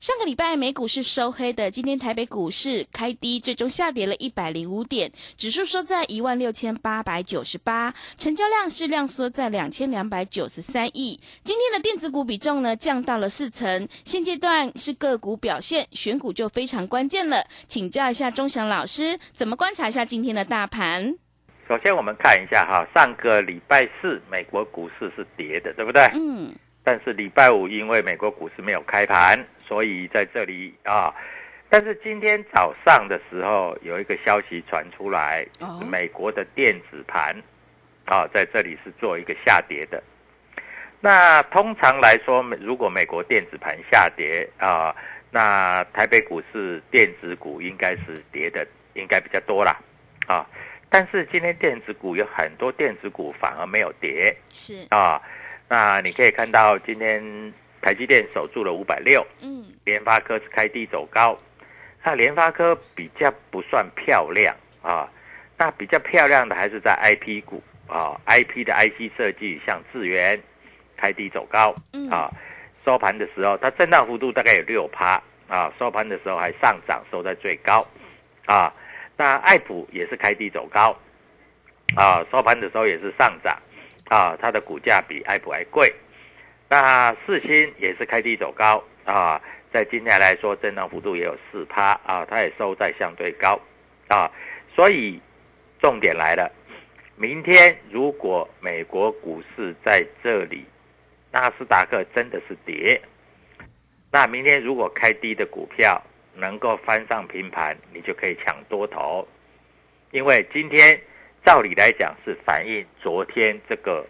上个礼拜美股是收黑的，今天台北股市开低，最终下跌了一百零五点，指数收在一万六千八百九十八，成交量是量缩在两千两百九十三亿。今天的电子股比重呢降到了四成，现阶段是个股表现，选股就非常关键了。请教一下钟祥老师，怎么观察一下今天的大盘？首先我们看一下哈，上个礼拜四美国股市是跌的，对不对？嗯，但是礼拜五因为美国股市没有开盘，所以在这里啊，但是今天早上的时候有一个消息传出来，就是美国的电子盘啊，在这里是做一个下跌的。那通常来说，如果美国电子盘下跌啊，那台北股市电子股应该是跌的，应该比较多啦啊。但是今天电子股有很多电子股反而没有跌，是，啊，那你可以看到今天台积电守住了五百六，嗯，联发科是开低走高，那联发科比较不算漂亮啊，那比较漂亮的还是在 IP 股啊，IP 的 IC 设计像智源开低走高嗯。啊，收盘的时候它震荡幅度大概有六趴啊，收盘的时候还上涨，收在最高啊，那爱普也是开低走高啊，收盘的时候也是上涨。啊，它的股价比爱普还贵。那四星也是开低走高啊，在今天来说，震荡幅度也有四趴啊，它也收在相对高啊，所以重点来了，明天如果美国股市在这里，纳斯达克真的是跌，那明天如果开低的股票能够翻上平盘，你就可以抢多头，因为今天。照理来讲是反映昨天这个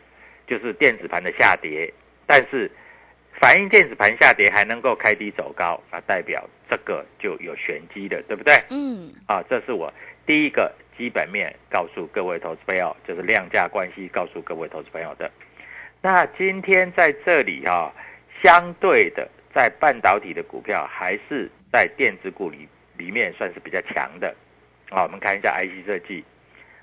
就是电子盘的下跌，但是反映电子盘下跌还能够开低走高，那代表这个就有玄机的，对不对？嗯，啊，这是我第一个基本面告诉各位投资朋友，就是量价关系告诉各位投资朋友的。那今天在这里啊、相对的在半导体的股票还是在电子股里里面算是比较强的。啊，我们看一下 IC 设计。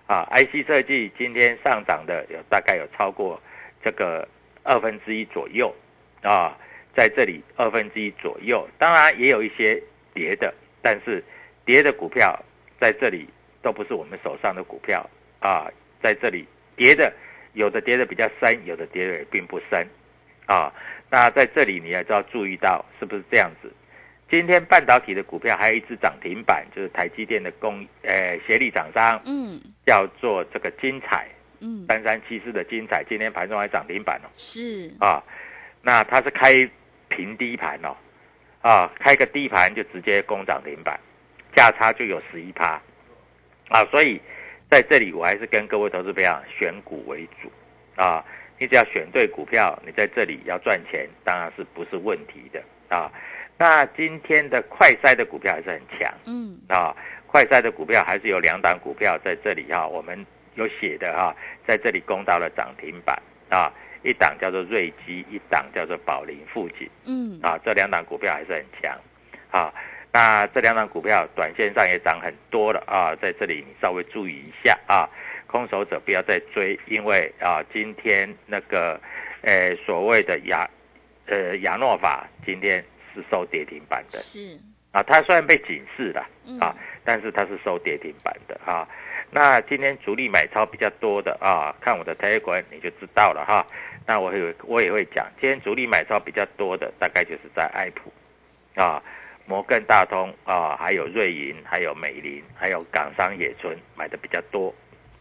啊，IC 设计今天上涨的有大概有超过这个二分之一左右啊，在这里二分之一左右，当然也有一些跌的，但是跌的股票在这里都不是我们手上的股票啊，在这里跌的有的跌的比较深，有的跌的也并不深啊。那在这里你也要注意到是不是这样子？今天半导体的股票还有一只涨停板，就是台积电的供呃协力厂商，嗯，叫做这个精彩嗯，三三七四的精彩，今天盘中还涨停板哦。是，啊，那它是开平低盘哦，啊，开个低盘就直接攻涨停板，价差就有十一趴，啊，所以在这里我还是跟各位投资朋友选股为主。啊，你只要选对股票，你在这里要赚钱，当然是不是问题的。啊。那今天的快筛的股票还是很强，嗯，啊，快筛的股票还是有两档股票在这里哈，我们有写的哈，在这里攻到了涨停板。啊，一档叫做瑞基，一档叫做宝林富锦，嗯，啊，这两档股票还是很强，啊，那这两档股票短线上也涨很多了。啊，在这里你稍微注意一下。啊，空手者不要再追，因为啊，今天那个，呃，所谓的亚，呃，亚诺法今天是收跌停板的，是，啊，它虽然被警示了嗯啊，但是它是收跌停板的啊。那今天主力买超比较多的啊，看我的 Telegram 你就知道了哈。那我会我也会讲，今天主力买超比较多的，大概就是在爱普啊、摩根大通啊，还有瑞银，还有美林，还有港商野村买的比较多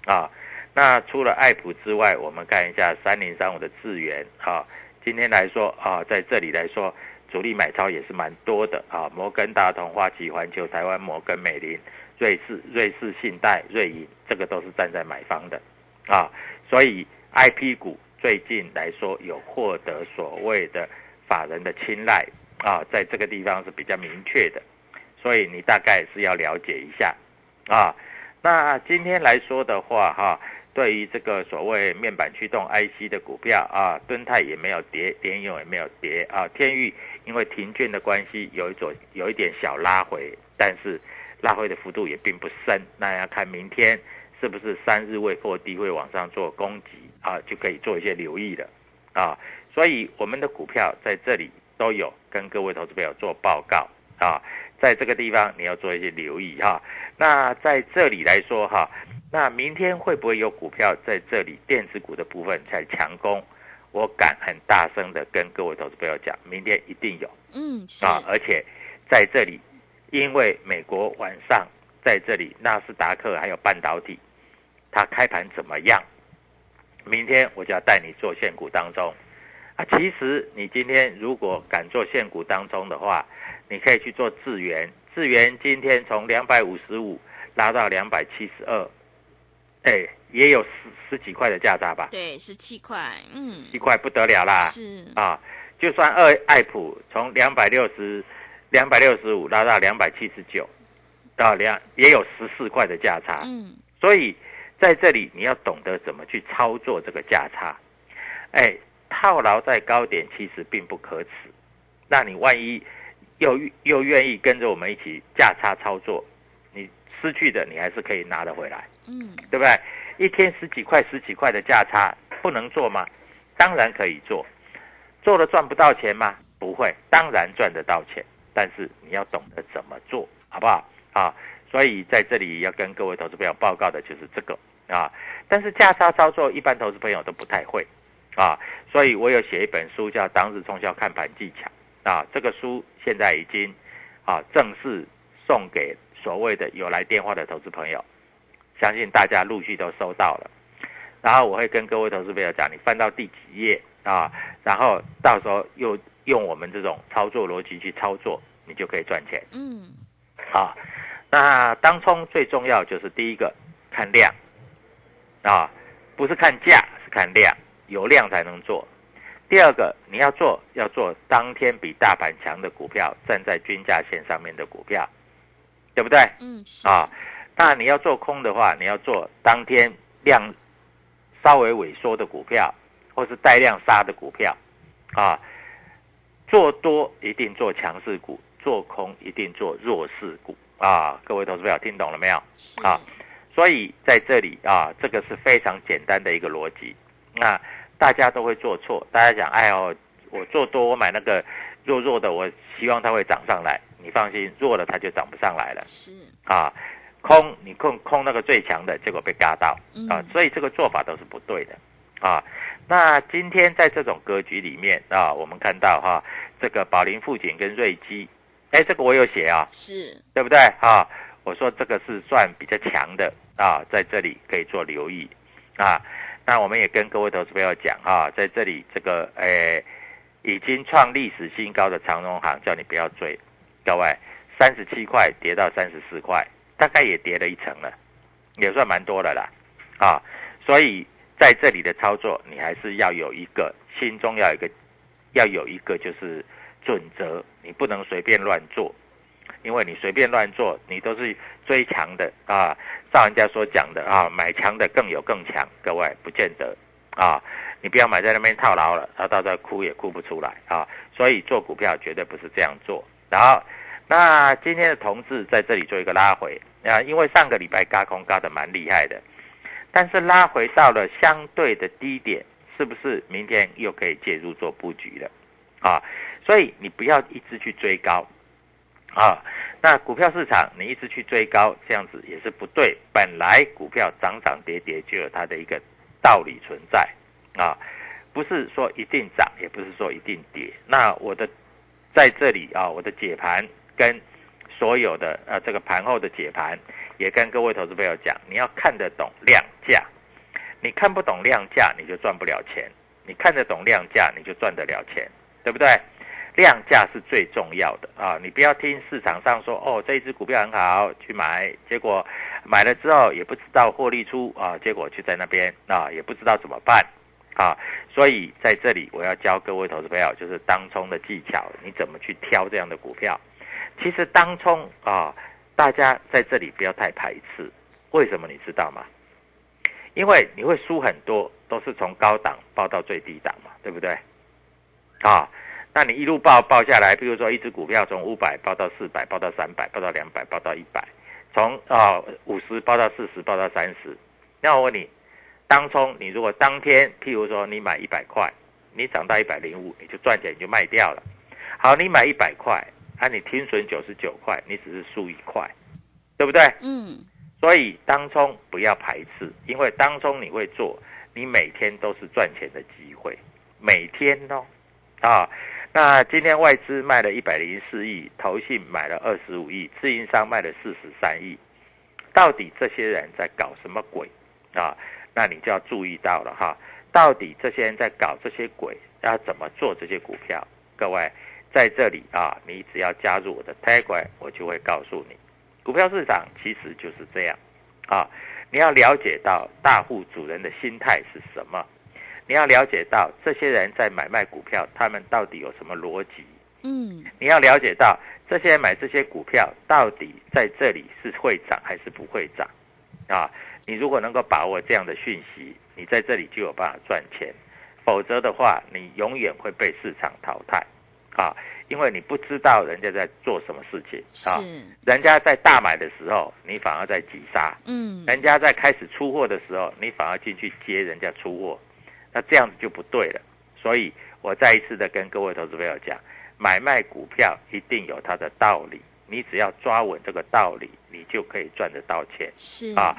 啊。那除了爱普之外，我们看一下三零三五的智源啊，今天来说啊，在这里来说。主力买超也是蛮多的啊，摩根大通、花旗环球、台湾摩根、美林、瑞士、瑞士信贷、瑞银，这个都是站在买方的啊，所以 I P 股最近来说有获得所谓的法人的青睐啊，在这个地方是比较明确的，所以你大概是要了解一下啊。那今天来说的话哈、对于这个所谓面板驱动 IC 的股票啊，敦泰也没有跌，联咏也没有跌啊，天域因为停券的关系，有一种有一点小拉回，但是拉回的幅度也并不深。那要看明天是不是三日未破低会往上做攻击啊，就可以做一些留意了啊。所以我们的股票在这里都有跟各位投资朋友做报告啊，在这个地方你要做一些留意哈、那在这里来说哈、那明天会不会有股票在这里电子股的部分在强攻？我敢很大声的跟各位投资朋友讲，明天一定有嗯，啊！而且在这里，因为美国晚上在这里纳斯达克还有半导体，它开盘怎么样？明天我就要带你做现股当中啊！其实你今天如果敢做现股当中的话，你可以去做智源，智源今天从两百五十五拉到两百七十二，哎，也有十十几块的价差吧，对，十七块，嗯，一块不得了啦！是，啊，就算二爱普从两百六十两百六十五拉到两百七十九，到两也有十四块的价差，嗯，所以在这里你要懂得怎么去操作这个价差。哎，套牢在高点其实并不可耻，那你万一又又愿意跟着我们一起价差操作，你失去的你还是可以拿得回来。嗯，对不对？一天十几块、十几块的价差不能做吗？当然可以做，做了赚不到钱吗？不会，当然赚得到钱，但是你要懂得怎么做，好不好？啊，所以在这里要跟各位投资朋友报告的就是这个啊。但是价差操作一般投资朋友都不太会啊，所以我有写一本书叫《当日冲销看盘技巧》啊，这个书现在已经啊正式送给所谓的有来电话的投资朋友。相信大家陆续都收到了。然后我会跟各位投资朋友讲，你翻到第几页啊，然后到时候又用我们这种操作逻辑去操作，你就可以赚钱嗯，啊。那当冲最重要就是第一个看量啊，不是看价，是看量，有量才能做。第二个你要做，要做当天比大盘强的股票，站在均价线上面的股票，对不对？嗯，啊，那你要做空的话，你要做当天量稍微萎缩的股票，或是带量杀的股票，啊，做多一定做强势股，做空一定做弱势股啊。各位投资朋友听懂了没有？是，啊所以在这里啊，这个是非常简单的一个逻辑。那大家都会做错，大家讲，哎呦，我做多，我买那个弱弱的，我希望它会涨上来。你放心，弱了它就涨不上来了是，啊。空你空空那个最强的，结果被嘎到嗯啊，所以这个做法都是不对的啊。那今天在这种格局里面啊，我们看到哈、这个宝林富锦跟瑞基，哎，这个我有写啊，是，对不对啊？我说这个是算比较强的啊，在这里可以做留意啊。那我们也跟各位投资朋友讲啊，在这里这个诶已经创历史新高的长荣行，叫你不要追，各位三十七块跌到三十四块，大概也跌了一成了，也算蛮多的啦啊。所以在这里的操作，你还是要有一个心中要有一个要有一个就是准则，你不能随便乱做，因为你随便乱做，你都是追强的啊。照人家所讲的啊，买强的更有更强，各位不见得啊。你不要买在那边套牢了，然后到时候哭也哭不出来啊。所以做股票绝对不是这样做。然后，那今天的同志在这里做一个拉回啊，因为上个礼拜嘎空嘎的蛮厉害的。但是拉回到了相对的低点，是不是明天又可以介入做布局了？啊，所以你不要一直去追高，啊，那股票市场你一直去追高，这样子也是不对。本来股票涨涨跌跌就有它的一个道理存在，啊，不是说一定涨，也不是说一定跌。那我的在这里啊，我的解盘跟所有的呃这个盘后的解盘。也跟各位投资朋友讲，你要看得懂量价，你看不懂量价，你就赚不了钱；你看得懂量价，你就赚得了钱，对不对？量价是最重要的啊！你不要听市场上说哦，这一只股票很好，去买，结果买了之后也不知道获利出啊，结果就在那边啊，也不知道怎么办啊！所以在这里我要教各位投资朋友，就是当冲的技巧，你怎么去挑这样的股票？其实当冲啊。大家在这里不要太排斥，为什么你知道吗？因为你会输很多，都是从高档报到最低档嘛，对不对？啊，那你一路报报下来，比如说一只股票从五百报到四百，报到三百，报到两百，报到一百，从啊五十报到四十，报到三十。那我问你，当冲你如果当天，譬如说你买一百块，你涨到一百零五，你就赚钱，你就卖掉了。好，你买一百块。啊，你听损九十九块，你只是输一块，对不对？嗯。所以当中不要排斥，因为当中你会做，你每天都是赚钱的机会，每天哦。啊，那今天外资卖了一百零四亿，投信买了二十五亿，自营商卖了四十三亿，到底这些人在搞什么鬼啊？那你就要注意到了哈，到底这些人在搞这些鬼，要怎么做这些股票？各位。在这里啊，你只要加入我的 Telegram，我就会告诉你，股票市场其实就是这样啊。你要了解到大户主人的心态是什么，你要了解到这些人在买卖股票，他们到底有什么逻辑？嗯，你要了解到这些人买这些股票到底在这里是会涨还是不会涨。啊？你如果能够把握这样的讯息，你在这里就有办法赚钱，否则的话，你永远会被市场淘汰。啊，因为你不知道人家在做什么事情。啊，人家在大买的时候，你反而在急杀，嗯，人家在开始出货的时候，你反而进去接人家出货，那这样子就不对了。所以我再一次的跟各位投资朋友讲，买卖股票一定有它的道理，你只要抓稳这个道理，你就可以赚得到钱。是啊，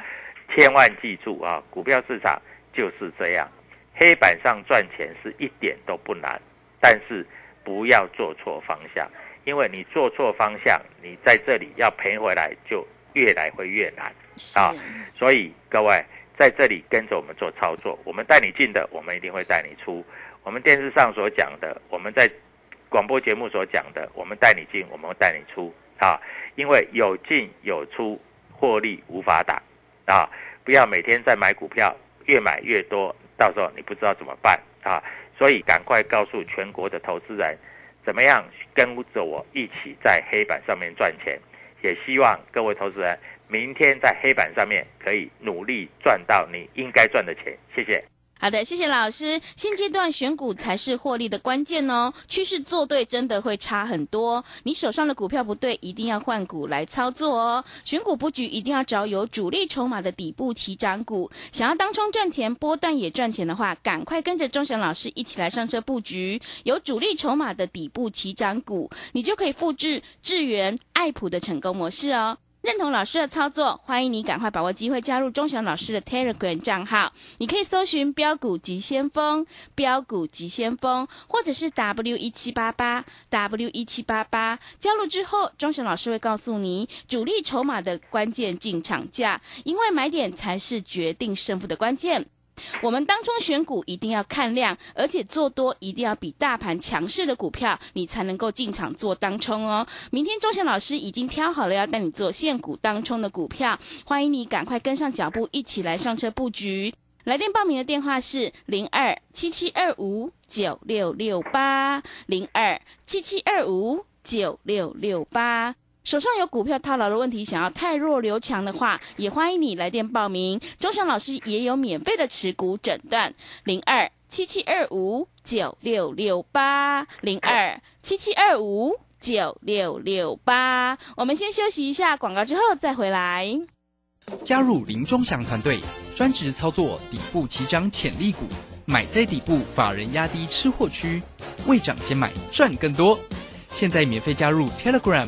千万记住啊，股票市场就是这样，黑板上赚钱是一点都不难，但是。不要做错方向，因为你做错方向，你在这里要赔回来就越来会越难啊！所以各位在这里跟着我们做操作，我们带你进的，我们一定会带你出。我们电视上所讲的，我们在广播节目所讲的，我们带你进，我们会带你出啊！因为有进有出，获利无法打啊！不要每天在买股票，越买越多，到时候你不知道怎么办啊！所以，赶快告诉全国的投资人，怎么样跟着我一起在黑板上面赚钱？也希望各位投资人明天在黑板上面可以努力赚到你应该赚的钱。谢谢。好的，谢谢老师。现阶段选股才是获利的关键哦，趋势做对真的会差很多。你手上的股票不对，一定要换股来操作哦。选股布局一定要找有主力筹码的底部起涨股。想要当冲赚钱，波段也赚钱的话，赶快跟着钟祥老师一起来上车布局有主力筹码的底部起涨股，你就可以复制智源、爱普的成功模式哦。认同老师的操作，欢迎你赶快把握机会加入钟祥老师的 Telegram 账号。你可以搜寻“标股急先锋”、“标股急先锋”，或者是 W 一七八八 W 一七八八。加入之后，钟祥老师会告诉你主力筹码的关键进场价，因为买点才是决定胜负的关键。我们当中选股一定要看量，而且做多一定要比大盘强势的股票，你才能够进场做当冲哦。明天周贤老师已经挑好了要带你做现股当冲的股票，欢迎你赶快跟上脚步，一起来上车布局。来电报名的电话是零二七七二五九六六八零二七七二五九六六八。手上有股票套牢的问题，想要太弱留强的话，也欢迎你来电报名。钟祥老师也有免费的持股诊断，零二七七二五九六六八零二七七二五九六六八。我们先休息一下广告，之后再回来。加入林钟祥团队，专职操作底部起涨潜力股，买在底部，法人压低吃货区，未涨先买赚更多。现在免费加入 Telegram。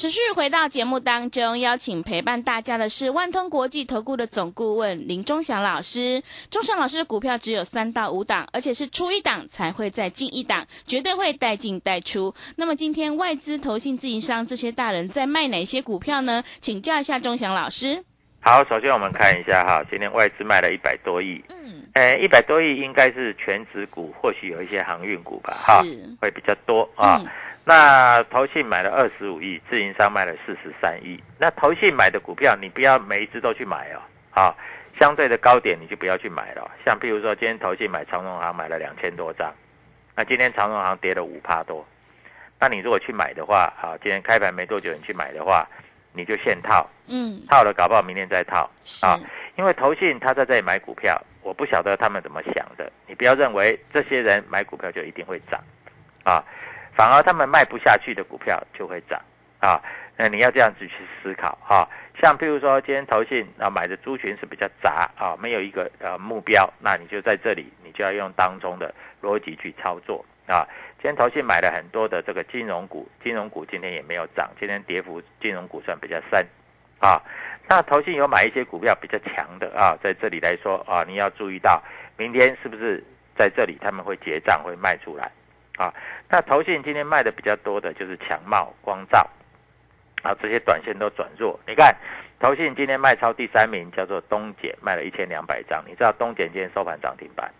持续回到节目当中，邀请陪伴大家的是万通国际投顾的总顾问林忠祥老师。忠祥老师的股票只有三到五档，而且是出一档才会再进一档，绝对会带进带出。那么今天外资、投信、自营商这些大人在卖哪些股票呢？请教一下忠祥老师。好，首先我们看一下哈，今天外资卖了一百多亿，嗯，诶，一百多亿应该是全指股，或许有一些航运股吧，哈，会比较多啊。那投信买了二十五亿，自营商卖了四十三亿。那投信买的股票，你不要每一只都去买哦，啊，相对的高点你就不要去买了。像譬如说，今天投信买长荣行买了两千多张，那今天长荣行跌了五趴多，那你如果去买的话，啊，今天开盘没多久你去买的话，你就现套，嗯，套了搞不好明天再套，啊，因为投信他在这里买股票，我不晓得他们怎么想的，你不要认为这些人买股票就一定会涨，啊。反而他们卖不下去的股票就会涨啊，那你要这样子去思考哈。像譬如说今天投信啊买的猪群是比较杂啊，没有一个呃目标，那你就在这里，你就要用当中的逻辑去操作啊。今天投信买了很多的这个金融股，金融股今天也没有涨，今天跌幅金融股算比较深啊。那投信有买一些股票比较强的啊，在这里来说啊，你要注意到明天是不是在这里他们会结账会卖出来。啊，那投信今天卖的比较多的就是强茂、光照，啊，这些短线都转弱。你看，投信今天卖超第三名叫做东碱，卖了一千两百张。你知道东碱今天收盘涨停板，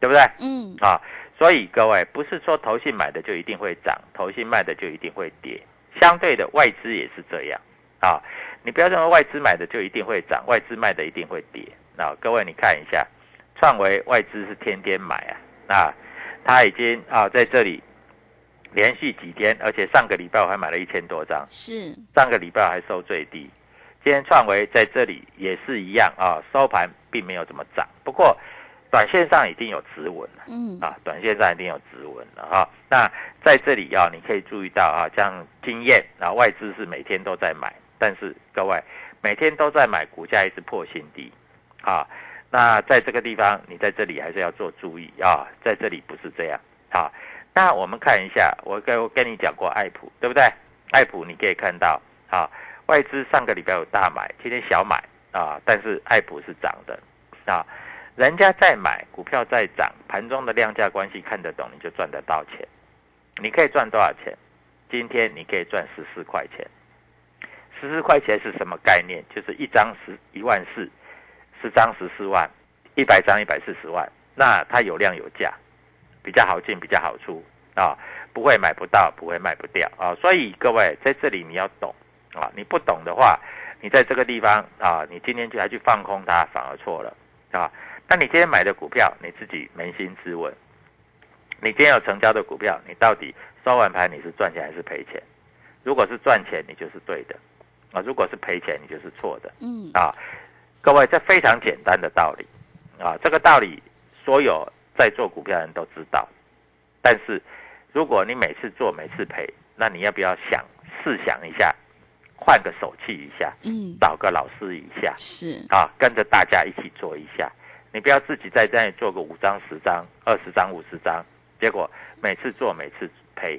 对不对？嗯。啊，所以各位不是说投信买的就一定会涨，投信卖的就一定会跌。相对的，外资也是这样。啊，你不要认为外资买的就一定会涨，外资卖的一定会跌。那各位你看一下，创维外资是天天买啊，啊。他已经啊在这里连续几天，而且上个礼拜我还买了一千多张，是上个礼拜还收最低。今天创维在这里也是一样啊，收盘并没有怎么涨，不过短线上已经有止稳了，嗯啊，短线上已经有止稳了哈。那在这里啊，你可以注意到啊，像经验啊，外资是每天都在买，但是各位每天都在买，股价一直破新低啊。那在这个地方，你在这里还是要做注意啊，在这里不是这样啊。那我们看一下，我跟我跟你讲过爱普，对不对？爱普你可以看到啊，外资上个礼拜有大买，今天小买啊，但是爱普是涨的啊。人家在买股票在涨，盘中的量价关系看得懂，你就赚得到钱。你可以赚多少钱？今天你可以赚十四块钱。十四块钱是什么概念？就是一张十一万四。十张十四万，一百张一百四十万，那它有量有价，比较好进，比较好出啊，不会买不到，不会卖不掉啊。所以各位在这里你要懂啊，你不懂的话，你在这个地方啊，你今天就还去放空它，反而错了啊。那你今天买的股票，你自己扪心自问，你今天有成交的股票，你到底收完盘你是赚钱还是赔钱？如果是赚钱，你就是对的啊；如果是赔钱，你就是错的。嗯啊。各位，这非常简单的道理，啊，这个道理所有在做股票的人都知道。但是，如果你每次做每次赔，那你要不要想试想一下，换个手气一下，嗯，找个老师一下，是啊，跟着大家一起做一下。你不要自己在这里做个五张、十张、二十张、五十张，结果每次做每次赔，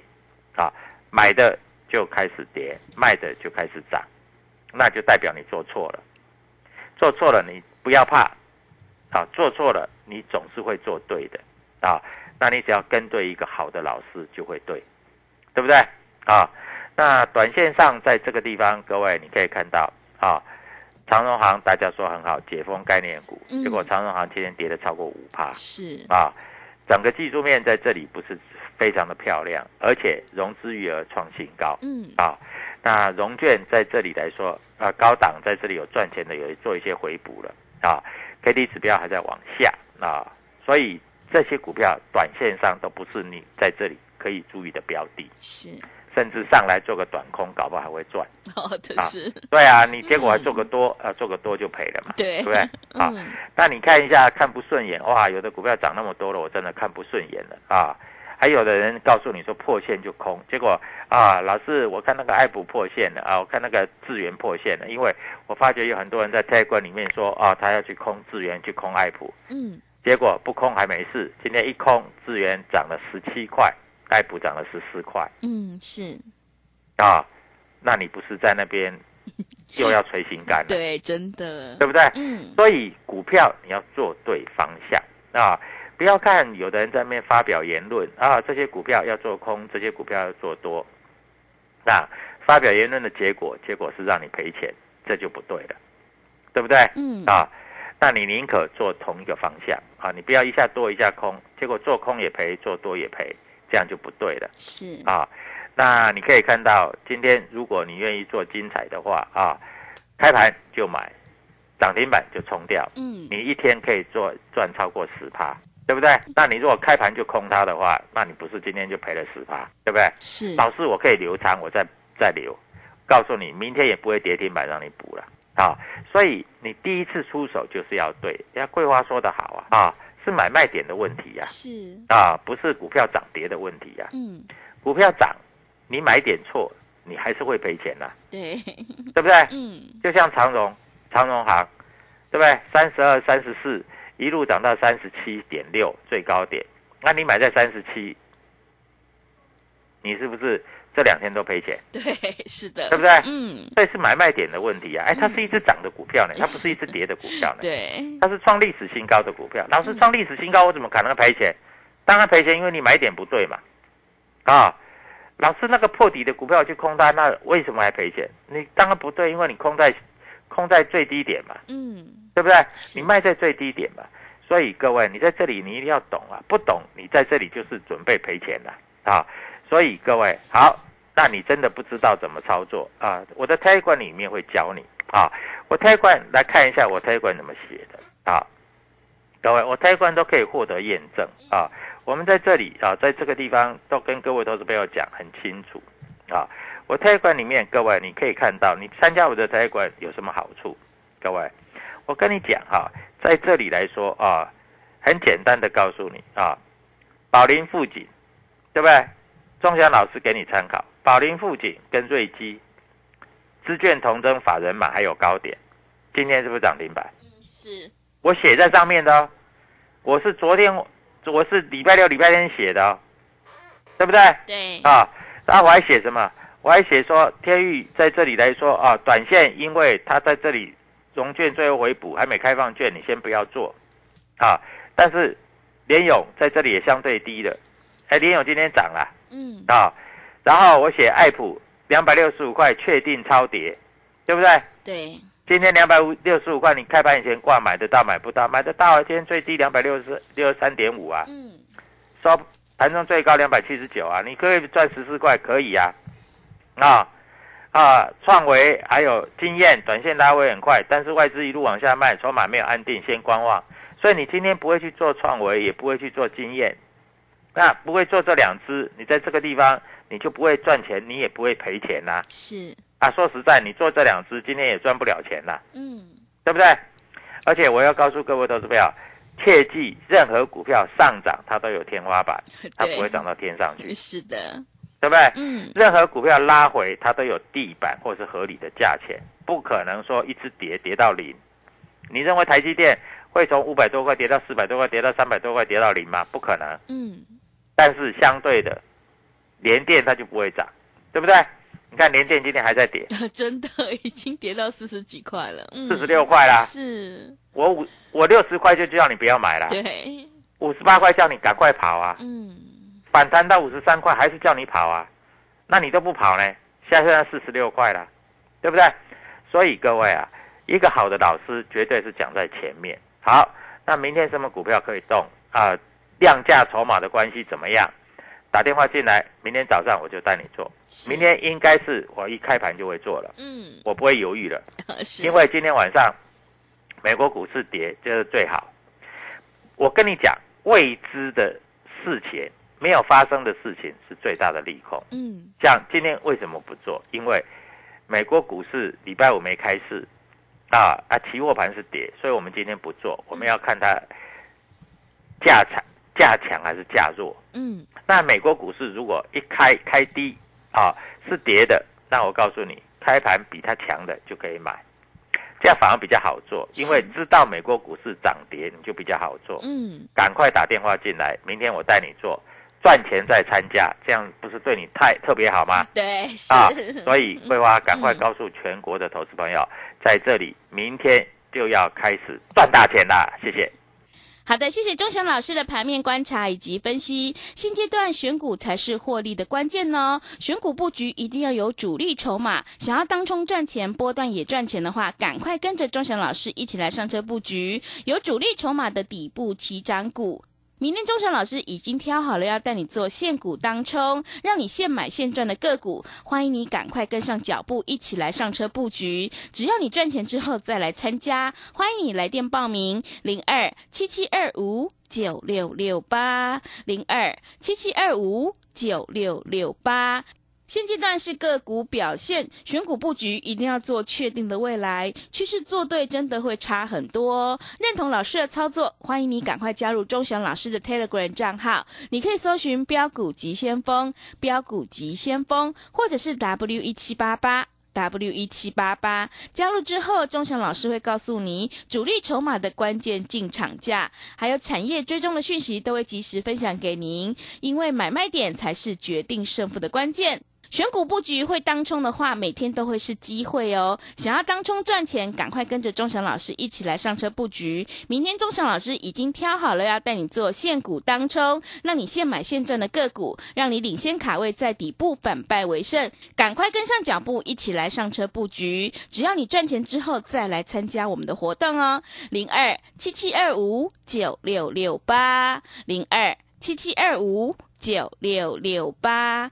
啊，买的就开始跌，卖的就开始涨，那就代表你做错了。做错了，你不要怕，啊，做错了，你总是会做对的，啊，那你只要跟对一个好的老师就会对，对不对？啊，那短线上在这个地方，各位你可以看到，啊，长荣行大家说很好，解封概念股，嗯。结果长荣行今天跌了超过五趴。是，啊，整个技术面在这里不是非常的漂亮，而且融资余额创新高。嗯，啊。那融券在这里来说，啊，高档在这里有赚钱的，有做一些回补了啊，K D 指标还在往下啊，所以这些股票短线上都不是你在这里可以注意的标的，是，甚至上来做个短空，搞不好还会赚。好的啊是，对啊，你结果还做个多，呃，做个多就赔了嘛，对，对不对？啊，嗯，那你看一下，看不顺眼，哇，有的股票涨那么多了，我真的看不顺眼了啊。还有的人告诉你说破线就空，结果啊，老师，我看那个爱普破线了啊，我看那个智源破线了，因为我发觉有很多人在 t 观里面说啊，他要去空智源，去空爱普，嗯，结果不空还没事，今天一空，智源涨了十七块，爱普涨了十四块。嗯，是，啊，那你不是在那边 又要捶心肝了，对，真的，对不对？嗯，所以股票你要做对方向啊，不要看有的人在那边发表言论啊，这些股票要做空，这些股票要做多。那发表言论的结果，结果是让你赔钱，这就不对了，对不对？嗯，啊，那你宁可做同一个方向啊，你不要一下多一下空，结果做空也赔，做多也赔，这样就不对了。是，啊，那你可以看到，今天如果你愿意做精彩的话啊，开盘就买，涨停板就冲掉，嗯，你一天可以做赚超过十趴，对不对？那你如果开盘就空它的话，那你不是今天就赔了十趴，对不对？是，老师，我可以留仓，我再再留，告诉你，明天也不会跌停板让你补了啊。所以你第一次出手就是要对，人家桂花说的好啊，啊，是买卖点的问题呀、是，啊，不是股票涨跌的问题呀、嗯，股票涨，你买点错，你还是会赔钱呐、对，对不对？嗯，就像长荣、长荣行，对不对？三十二、三十四，一路涨到三十七点六最高点，那你买在三十七，你是不是这两天都赔钱？对，是的，对不对嗯，这是买卖点的问题啊！哎，它是一只涨的股票呢，它不是是一只跌的股票呢，对，它是创历史新高的股票。老师创历史新高，我怎么可能赔钱？当然赔钱，因为你买点不对嘛。啊，老师那个破底的股票去空单，那为什么还赔钱？你当然不对，因为你空在空在最低点嘛，嗯，对不对？你卖在最低点嘛。所以各位，你在这里你一定要懂啊，不懂你在这里就是准备赔钱了啊。所以各位好，那你真的不知道怎么操作啊？我的 t 管里面会教你啊。我 t 管来看一下我 t 管怎么写的啊。各位，我 t 管都可以获得验证啊。我们在这里啊，在这个地方都跟各位投资朋友讲很清楚啊。我 t 管里面，各位你可以看到，你参加我的 t 管有什么好处？各位，我跟你讲哈、在这里来说啊，很简单的告诉你啊，宝林富锦，对不对？钟祥老师给你参考，宝林富锦跟瑞基、资券同增法人码还有高点，今天是不是涨停板？是，我写在上面的哦，我是昨天我是礼拜六、礼拜天写的哦，对不对？对，啊，然后我还写什么？我还写说天域在这里来说啊，短线因为它在这里融券最后回补，还没开放券，你先不要做啊。但是联勇在这里也相对低的，哎，联勇今天涨了嗯，啊。然后我写爱普两百六十五块确定超跌，对不对？对，今天两百五六十五块，你开盘以前挂买得到买不到？买得到啊，今天最低两百六十六十三点五啊，嗯，收盘中最高两百七十九啊，你可以赚十四块，可以啊，啊啊，创维还有经验，短线拉回很快，但是外资一路往下卖，筹码没有安定，先观望，所以你今天不会去做创维，也不会去做经验，那不会做这两只，你在这个地方你就不会赚钱，你也不会赔钱呐、是，啊。说实在，你做这两只，今天也赚不了钱呐、嗯，对不对？而且我要告诉各位投资朋友，切记任何股票上涨它都有天花板，它 不会涨到天上去，是的，对不对？嗯，任何股票拉回，它都有地板或是合理的价钱，不可能说一直跌跌到零。你认为台积电会从五百多块跌到四百多块，跌到三百多块，跌到零吗？不可能。嗯，但是相对的，联电它就不会涨，对不对？你看联电今天还在跌，真的已经跌到四十几块了，嗯，四十六块啦。是，我五我六十块就叫你不要买了，对，五十八块叫你赶快跑啊！嗯，反弹到五十三块还是叫你跑啊？那你都不跑呢？现在四十六块了，对不对？所以各位啊，一个好的老师绝对是讲在前面。好，那明天什么股票可以动啊？量价筹码的关系怎么样？打电话进来，明天早上我就带你做。明天应该是我一开盘就会做了，嗯，我不会犹豫了，因为今天晚上美国股市跌就是最好。我跟你讲，未知的事情、没有发生的事情是最大的利空。嗯像今天为什么不做？因为美国股市礼拜五没开市，啊啊，期货盘是跌，所以我们今天不做。我们要看它价强价强还是价弱。嗯那美国股市如果一开开低啊是跌的，那我告诉你，开盘比它强的就可以买，这样反而比较好做，因为是知道美国股市涨跌，你就比较好做。嗯，赶快打电话进来，明天我带你做，赚钱再参加，这样不是对你太特别好吗？对，是，啊，所以桂花赶快嗯告诉全国的投资朋友，在这里明天就要开始赚大钱啦！谢谢。好的，谢谢钟祥老师的盘面观察以及分析。现阶段选股才是获利的关键呢。选股布局一定要有主力筹码，想要当冲赚钱、波段也赚钱的话，赶快跟着钟祥老师一起来上车布局有主力筹码的底部起涨股。明天钟祥老师已经挑好了，要带你做现股当冲，让你现买现赚的个股。欢迎你赶快跟上脚步，一起来上车布局。只要你赚钱之后再来参加，欢迎你来电报名零二七七二五九六六八零二七七二五九六六八。现阶段是个股表现，选股布局一定要做确定的未来趋势，做对真的会差很多哦。认同老师的操作，欢迎你赶快加入钟祥老师的 Telegram 账号，你可以搜寻“标股急先锋”、“标股急先锋”，或者是 W 一七八八。W 一七八八加入之后，钟祥老师会告诉你主力筹码的关键进场价，还有产业追踪的讯息，都会及时分享给您。因为买卖点才是决定胜负的关键。选股布局会当冲的话，每天都会是机会哦。想要当冲赚钱，赶快跟着钟祥老师一起来上车布局。明天钟祥老师已经挑好了，要带你做现股当冲，让你现买现赚的个股，让你领先卡位在底部，反败为胜。赶快跟上脚步，一起来上车布局。只要你赚钱之后，再来参加我们的活动哦。零二七七二五九六六八，零二七七二五九六六八。